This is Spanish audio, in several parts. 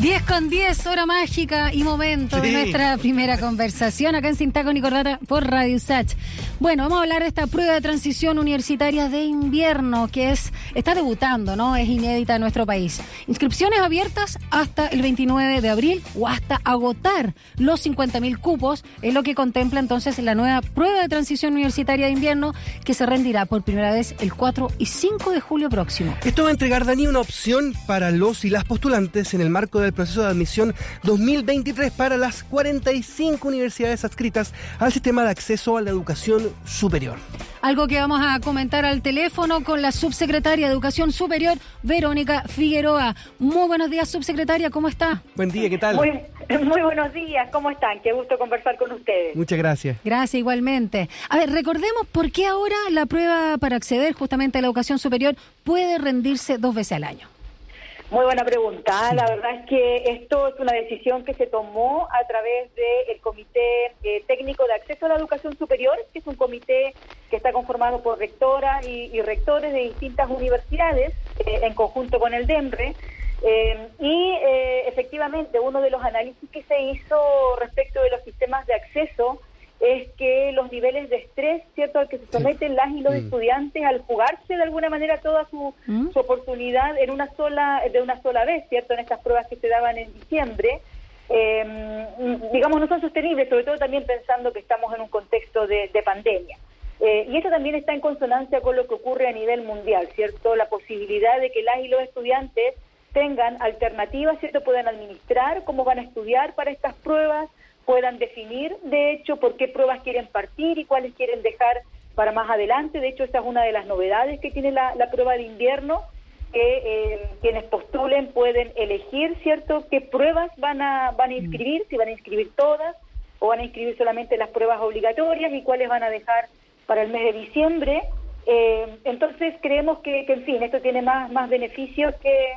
10 con 10, hora mágica y momento de nuestra primera conversación acá en Sintaco y Cordata por Radio Sach. Bueno, vamos a hablar de esta prueba de transición universitaria de invierno que es está debutando, ¿no? Es inédita en nuestro país. Inscripciones abiertas hasta el 29 de abril o hasta agotar los 50.000 cupos, es lo que contempla entonces la nueva prueba de transición universitaria de invierno que se rendirá por primera vez el 4 y 5 de julio próximo. Esto va a entregar, Dani, una opción para los y las postulantes en el marco del proceso de admisión 2023 para las 45 universidades adscritas al sistema de acceso a la educación superior. Algo que vamos a comentar al teléfono con la subsecretaria de Educación Superior, Verónica Figueroa. Muy buenos días, subsecretaria, ¿cómo está? Buen día, ¿qué tal? Muy, muy buenos días, ¿cómo están? Qué gusto conversar con ustedes. Muchas gracias. Gracias, igualmente. A ver, recordemos por qué ahora la prueba para acceder justamente a la educación superior puede rendirse dos veces al año. Muy buena pregunta. La verdad es que esto es una decisión que se tomó a través del Comité eh, Técnico de Acceso a la Educación Superior, que es un comité que está conformado por rectoras y, y rectores de distintas universidades eh, en conjunto con el DEMRE. Eh, y eh, efectivamente uno de los análisis que se hizo respecto de los sistemas de acceso es que los niveles de estrés, ¿cierto?, al que se someten las y los Mm. estudiantes al jugarse de alguna manera toda su, Mm. su oportunidad en una sola de una sola vez, ¿cierto?, en estas pruebas que se daban en diciembre, eh, digamos, no son sostenibles, sobre todo también pensando que estamos en un contexto de, de pandemia. Eh, y eso también está en consonancia con lo que ocurre a nivel mundial, ¿cierto? La posibilidad de que las y los estudiantes tengan alternativas, ¿cierto? Puedan administrar cómo van a estudiar para estas pruebas, puedan definir, de hecho, por qué pruebas quieren partir y cuáles quieren dejar para más adelante. De hecho, esa es una de las novedades que tiene la, la prueba de invierno, que eh, quienes postulen pueden elegir, ¿cierto?, qué pruebas van a, van a inscribir, si van a inscribir todas o van a inscribir solamente las pruebas obligatorias y cuáles van a dejar para el mes de diciembre. Eh, entonces creemos que, que, en fin, esto tiene más, más beneficios que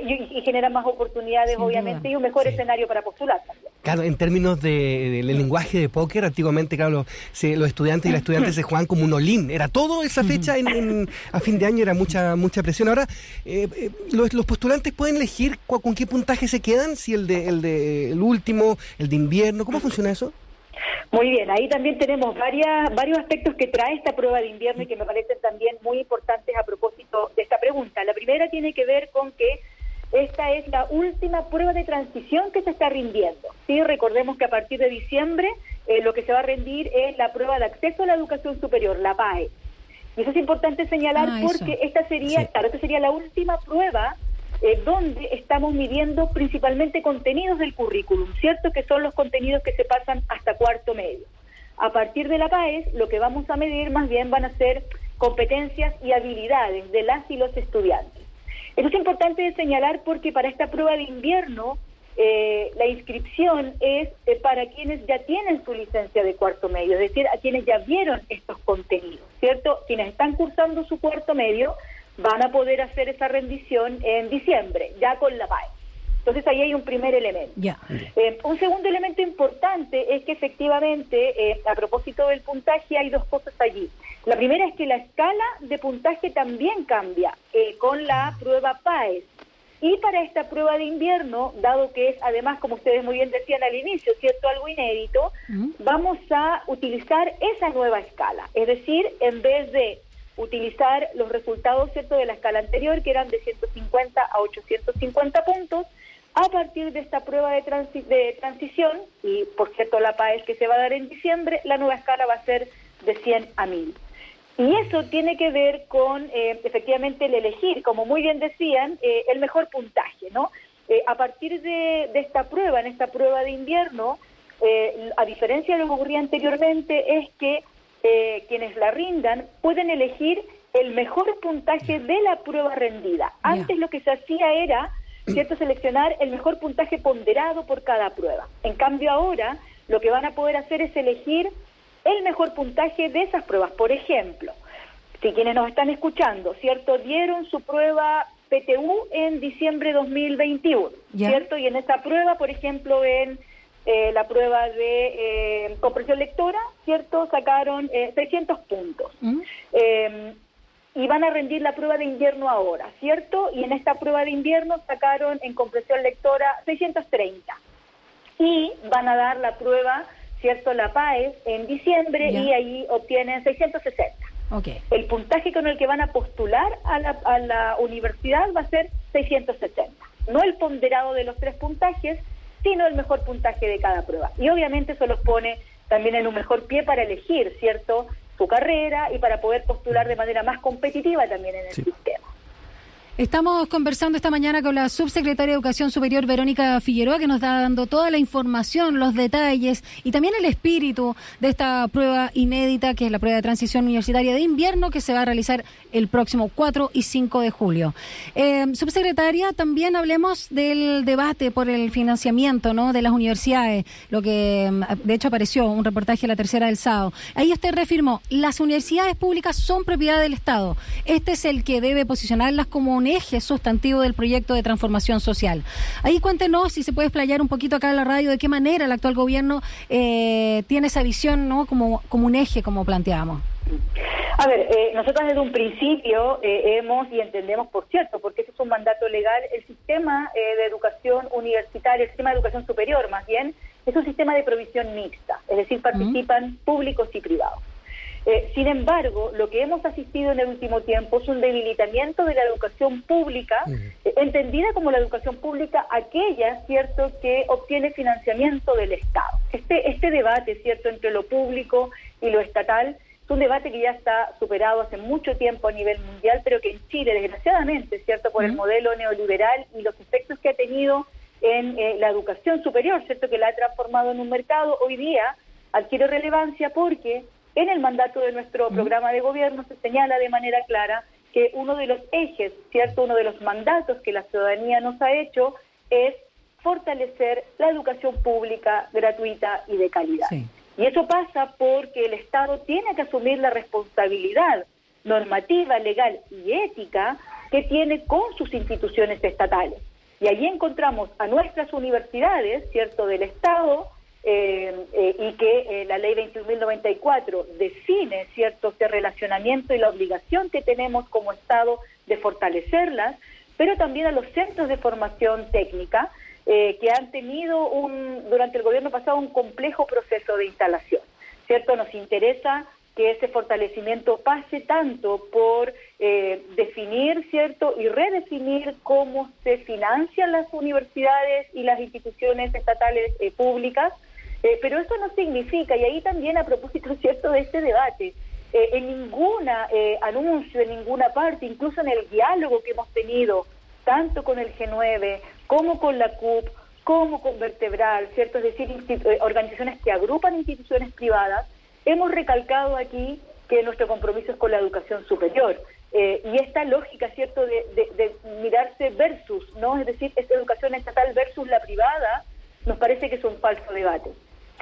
y, y genera más oportunidades, Sin obviamente, duda. y un mejor Sí. escenario para postular también. Claro, en términos de, del lenguaje de póker, antiguamente, claro, los, se- los estudiantes y las estudiantes se jugaban como un olín. Era todo esa fecha en, en- a fin de año, era mucha mucha presión. Ahora, eh, eh, los, los postulantes pueden elegir con qué puntaje se quedan, si el de el de el último, el de invierno, ¿cómo funciona eso? Muy bien, ahí también tenemos varias, varios aspectos que trae esta prueba de invierno y que me parecen también muy importantes a propósito de esta pregunta. La primera tiene que ver con que esta es la última prueba de transición que se está rindiendo. Sí, recordemos que a partir de diciembre eh, lo que se va a rendir es la prueba de acceso a la educación superior, la PAE. Y eso es importante señalar Ah, eso. porque esta sería, Sí. claro, esta sería la última prueba eh, donde estamos midiendo principalmente contenidos del currículum, ¿cierto? Que son los contenidos que se pasan hasta cuarto medio. A partir de la PAES, lo que vamos a medir más bien van a ser competencias y habilidades de las y los estudiantes. Eso es importante señalar porque para esta prueba de invierno eh, la inscripción es eh, para quienes ya tienen su licencia de cuarto medio, es decir, a quienes ya vieron estos contenidos, ¿cierto? Quienes están cursando su cuarto medio van a poder hacer esa rendición en diciembre, ya con la PAE. Entonces ahí hay un primer elemento. Eh, un segundo elemento importante es que efectivamente, eh, a propósito del puntaje, hay dos cosas allí. La primera es que la escala de puntaje también cambia eh, con la prueba PAES. Y para esta prueba de invierno, dado que es además, como ustedes muy bien decían al inicio, cierto, algo inédito, vamos a utilizar esa nueva escala. Es decir, en vez de utilizar los resultados cierto de la escala anterior, que eran de 150 a 850 puntos, a partir de esta prueba de, transi- de transición, y por cierto la PAES que se va a dar en diciembre, la nueva escala va a ser de 100 a 1000. Y eso tiene que ver con, eh, efectivamente, el elegir, como muy bien decían, eh, el mejor puntaje, ¿no? Eh, a partir de, de esta prueba, en esta prueba de invierno, eh, a diferencia de lo que ocurría anteriormente, es que eh, quienes la rindan pueden elegir el mejor puntaje de la prueba rendida. Antes lo que se hacía era, ¿cierto?, seleccionar el mejor puntaje ponderado por cada prueba. En cambio ahora, lo que van a poder hacer es elegir el mejor puntaje de esas pruebas. Por ejemplo, si quienes nos están escuchando, ¿cierto? Dieron su prueba PTU en diciembre de 2021, Ya. ¿cierto? Y en esa prueba, por ejemplo, en eh, la prueba de eh, comprensión lectora, ¿cierto? Sacaron eh, 600 puntos. ¿Mm? Y van a rendir la prueba de invierno ahora, ¿cierto? Y en esta prueba de invierno sacaron en compresión lectora 630 y van a dar la prueba, ¿cierto? La PAES en diciembre y ahí obtienen 660. Okay. El puntaje con el que van a postular a la, a la universidad va a ser 670. No el ponderado de los tres puntajes, sino el mejor puntaje de cada prueba. Y obviamente eso los pone también en un mejor pie para elegir, ¿cierto?, su carrera y para poder postular de manera más competitiva también en el sistema. Estamos conversando esta mañana con la subsecretaria de Educación Superior, Verónica Figueroa, que nos está dando toda la información, los detalles y también el espíritu de esta prueba inédita, que es la prueba de transición universitaria de invierno, que se va a realizar el próximo 4 y 5 de julio. Eh, subsecretaria, también hablemos del debate por el financiamiento ¿no? de las universidades, lo que mm, de hecho apareció un reportaje en la tercera del sábado. Ahí usted reafirmó, las universidades públicas son propiedad del Estado. Este es el que debe posicionarlas como un eje sustantivo del proyecto de transformación social. Ahí cuéntenos si se puede explayar un poquito acá en la radio de qué manera el actual gobierno eh, tiene esa visión ¿no? como, como un eje, como planteamos. A ver, eh, nosotros desde un principio eh, hemos y entendemos, por cierto, porque ese es un mandato legal, el sistema de educación universitaria, el sistema de educación superior más bien, es un sistema de provisión mixta, es decir, participan públicos y privados. Eh, sin embargo, lo que hemos asistido en el último tiempo es un debilitamiento de la educación pública, eh, entendida como la educación pública aquella, ¿cierto?, que obtiene financiamiento del Estado. Este, este debate, ¿cierto?, entre lo público y lo estatal es un debate que ya está superado hace mucho tiempo a nivel mundial, pero que en Chile, desgraciadamente, ¿cierto?, por el modelo neoliberal y los efectos que ha tenido en eh, la educación superior, ¿cierto?, que la ha transformado en un mercado, hoy día adquiere relevancia porque en el mandato de nuestro programa de gobierno se señala de manera clara que uno de los ejes, cierto, uno de los mandatos que la ciudadanía nos ha hecho es fortalecer la educación pública gratuita y de calidad. Y eso pasa porque el Estado tiene que asumir la responsabilidad normativa, legal y ética que tiene con sus instituciones estatales. Y allí encontramos a nuestras universidades, ¿cierto?, del Estado, eh, eh, y que eh, la ley 21.094 define cierto este relacionamiento y la obligación que tenemos como Estado de fortalecerlas, pero también a los centros de formación técnica que han tenido un, durante el gobierno pasado un complejo proceso de instalación. ¿Cierto? Nos interesa que ese fortalecimiento pase tanto por definir, ¿cierto? Y redefinir cómo se financian las universidades y las instituciones estatales públicas, eh, pero eso no significa, y ahí también a propósito cierto de este debate, eh, en ninguna eh, anuncio, en ninguna parte, incluso en el diálogo que hemos tenido, tanto con el G9 como con la CUP, como con Vertebral, ¿cierto? Es decir, organizaciones que agrupan instituciones privadas, hemos recalcado aquí que nuestro compromiso es con la educación superior. y esta lógica, ¿cierto?, de, de, mirarse versus, ¿no? Es decir, esta educación estatal versus la privada, nos parece que es un falso debate.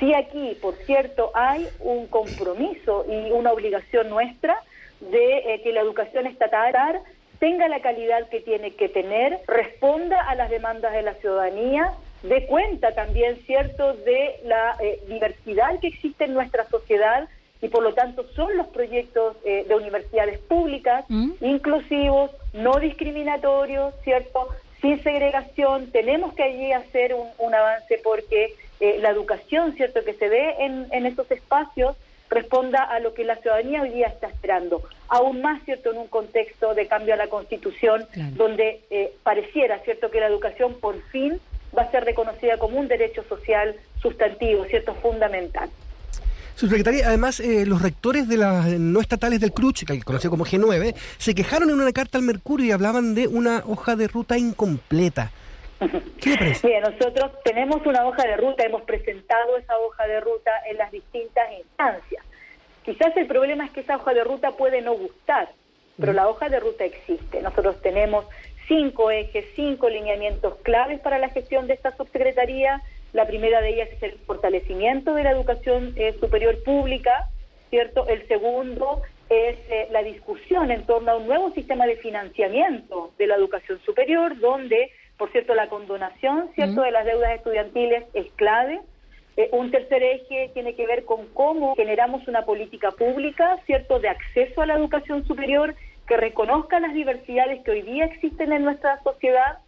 Sí aquí, por cierto, hay un compromiso y una obligación nuestra de eh, que la educación estatal tenga la calidad que tiene que tener, responda a las demandas de la ciudadanía, dé cuenta también, cierto, de la eh, diversidad que existe en nuestra sociedad y por lo tanto son los proyectos eh, de universidades públicas, mm. inclusivos, no discriminatorios, ¿cierto? Sin segregación. Tenemos que allí hacer un, un avance porque eh, la educación, ¿cierto?, que se dé en, en estos espacios responda a lo que la ciudadanía hoy día está esperando. Aún más, ¿cierto?, en un contexto de cambio a la Constitución, donde eh, pareciera, ¿cierto?, que la educación por fin va a ser reconocida como un derecho social sustantivo, ¿cierto?, fundamental. Subsecretaria, además, eh, los rectores de las no estatales del CRUCH, que conocido como G9, se quejaron en una carta al Mercurio y hablaban de una hoja de ruta incompleta. ¿Qué nosotros tenemos una hoja de ruta, hemos presentado esa hoja de ruta en las distintas instancias. Quizás el problema es que esa hoja de ruta puede no gustar, pero la hoja de ruta existe. Nosotros tenemos cinco ejes, cinco lineamientos claves para la gestión de esta subsecretaría. La primera de ellas es el fortalecimiento de la educación eh, superior pública, ¿cierto? El segundo es eh, la discusión en torno a un nuevo sistema de financiamiento de la educación superior, donde por cierto, la condonación, ¿cierto?, de las deudas estudiantiles es clave. Eh, un tercer eje tiene que ver con cómo generamos una política pública, ¿cierto?, de acceso a la educación superior que reconozca las diversidades que hoy día existen en nuestra sociedad.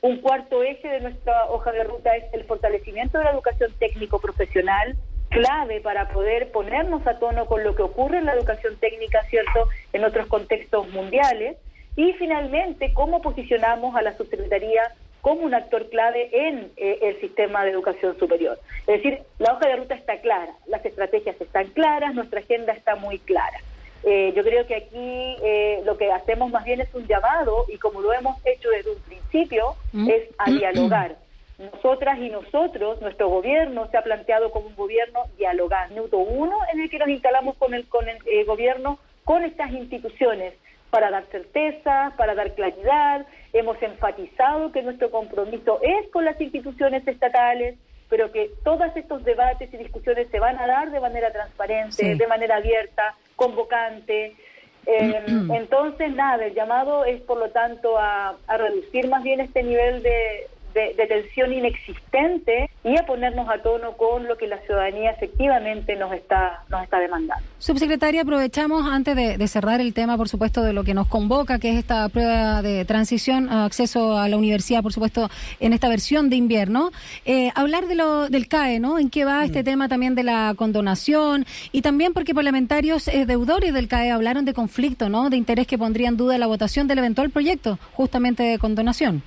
Un cuarto eje de nuestra hoja de ruta es el fortalecimiento de la educación técnico-profesional, clave para poder ponernos a tono con lo que ocurre en la educación técnica, ¿cierto?, en otros contextos mundiales. Y finalmente, cómo posicionamos a la subsecretaría como un actor clave en eh, el sistema de educación superior. Es decir, la hoja de ruta está clara, las estrategias están claras, nuestra agenda está muy clara. Eh, yo creo que aquí eh, lo que hacemos más bien es un llamado y como lo hemos hecho desde un principio, mm. es a dialogar. Nosotras y nosotros, nuestro gobierno se ha planteado como un gobierno dialogar. Minuto uno en el que nos instalamos con el, con el gobierno, con estas instituciones, para dar certeza, para dar claridad. Hemos enfatizado que nuestro compromiso es con las instituciones estatales, pero que todos estos debates y discusiones se van a dar de manera transparente, de manera abierta, convocante. Eh, entonces, nada, el llamado es, por lo tanto, a reducir más bien este nivel de, de, tensión inexistente y a ponernos a tono con lo que la ciudadanía efectivamente nos está, nos está demandando. Subsecretaria, aprovechamos antes de, cerrar el tema, por supuesto, de lo que nos convoca, que es esta prueba de transición, acceso a la universidad, por supuesto, en esta versión de invierno, eh, hablar de lo, del CAE, ¿no? ¿En qué va este mm. tema también de la condonación? Y también porque parlamentarios eh, deudores del CAE hablaron de conflicto, ¿no? De interés que pondría en duda la votación del eventual proyecto, justamente de condonación.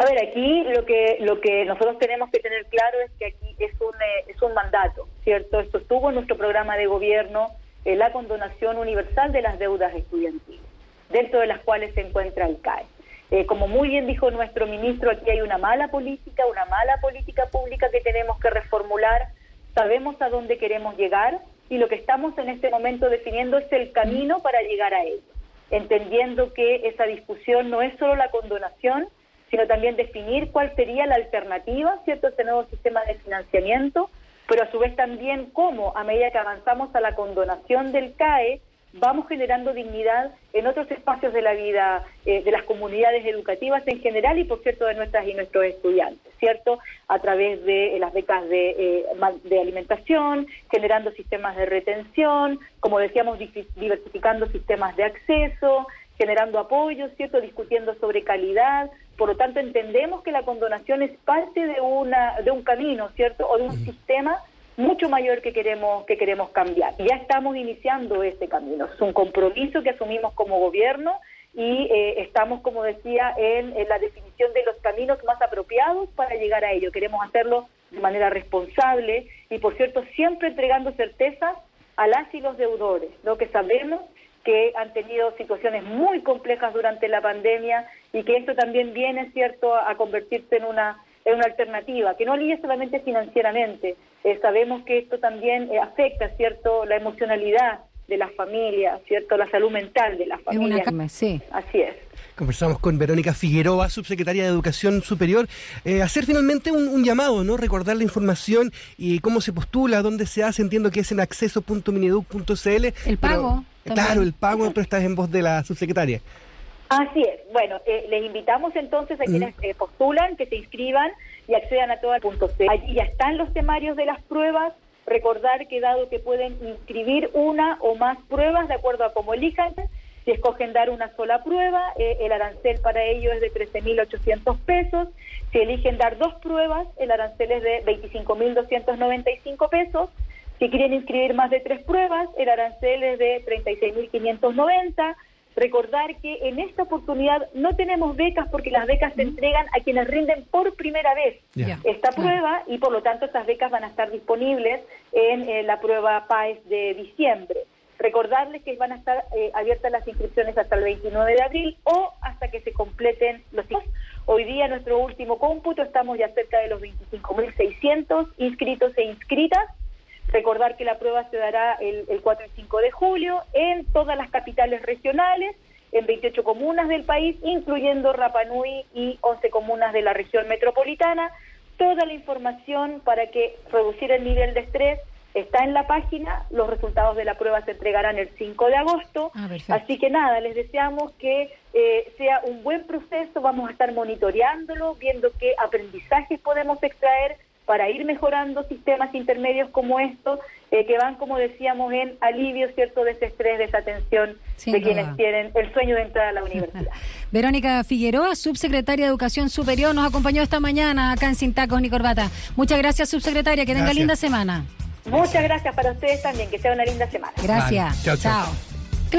A ver, aquí lo que lo que nosotros tenemos que tener claro es que aquí es un eh, es un mandato, ¿cierto? Esto estuvo en nuestro programa de gobierno, eh, la condonación universal de las deudas estudiantiles, dentro de las cuales se encuentra el CAE. Eh, como muy bien dijo nuestro ministro, aquí hay una mala política, una mala política pública que tenemos que reformular. Sabemos a dónde queremos llegar y lo que estamos en este momento definiendo es el camino para llegar a ello, entendiendo que esa discusión no es solo la condonación, sino también definir cuál sería la alternativa, ¿cierto?, este nuevo sistema de financiamiento, pero a su vez también cómo, a medida que avanzamos a la condonación del CAE, vamos generando dignidad en otros espacios de la vida eh, de las comunidades educativas en general y, por cierto, de nuestras y nuestros estudiantes, ¿cierto? A través de eh, las becas eh, de alimentación, generando sistemas de retención, como decíamos, diversificando sistemas de acceso, generando apoyo, ¿cierto? Discutiendo sobre calidad. Por lo tanto, entendemos que la condonación es parte de una de un camino, ¿cierto? O de un sistema mucho mayor que queremos que queremos cambiar. Ya estamos iniciando este camino. Es un compromiso que asumimos como gobierno y eh, estamos, como decía, en, en, la definición de los caminos más apropiados para llegar a ello. Queremos hacerlo de manera responsable y, por cierto, siempre entregando certezas a las y los deudores, lo que sabemos que han tenido situaciones muy complejas durante la pandemia y que esto también viene, cierto, a convertirse en una en una alternativa, que no alivia solamente financieramente. Eh, sabemos que esto también eh, afecta, cierto, la emocionalidad de las familias, cierto, la salud mental de las familias. sí. Así es. Conversamos con Verónica Figueroa, subsecretaria de Educación Superior. Eh, hacer finalmente un, llamado, ¿no? Recordar la información y cómo se postula, dónde se hace. Entiendo que es en acceso.mineduc.cl. El pago. Claro, el pago, pero estás en voz de la subsecretaria. Así es. Bueno, eh, les invitamos entonces a quienes mm. eh, postulan que se inscriban y accedan a todo el punto C. Allí ya están los temarios de las pruebas. Recordar que dado que pueden inscribir una o más pruebas de acuerdo a cómo elijan, si escogen dar una sola prueba, eh, el arancel para ello es de 13.800 pesos. Si eligen dar dos pruebas, el arancel es de 25.295 pesos. Si quieren inscribir más de tres pruebas, el arancel es de 36.590. Recordar que en esta oportunidad no tenemos becas porque las becas se entregan a quienes rinden por primera vez esta prueba y por lo tanto estas becas van a estar disponibles en eh, la prueba PAES de diciembre. Recordarles que van a estar eh, abiertas las inscripciones hasta el 29 de abril o hasta que se completen los Hoy día, nuestro último cómputo, estamos ya cerca de los 25.600 inscritos e inscritas Recordar que la prueba se dará el, 4 y 5 de julio en todas las capitales regionales, en 28 comunas del país, incluyendo Rapanui y 11 comunas de la región metropolitana. Toda la información para que reducir el nivel de estrés está en la página, los resultados de la prueba se entregarán el 5 de agosto, ah, así que nada, les deseamos que eh, sea un buen proceso, vamos a estar monitoreándolo, viendo qué aprendizajes podemos extraer para ir mejorando sistemas intermedios como estos, eh, que van, como decíamos, en alivio, ¿cierto?, de ese estrés, de esa tensión de quienes tienen el sueño de entrar a la universidad. Verónica Figueroa, subsecretaria de Educación Superior, nos acompañó esta mañana acá en Sin Tacos ni Corbata. Muchas gracias, subsecretaria, que tenga linda semana. Muchas gracias para ustedes también, que sea una linda semana. Gracias. chao. chao.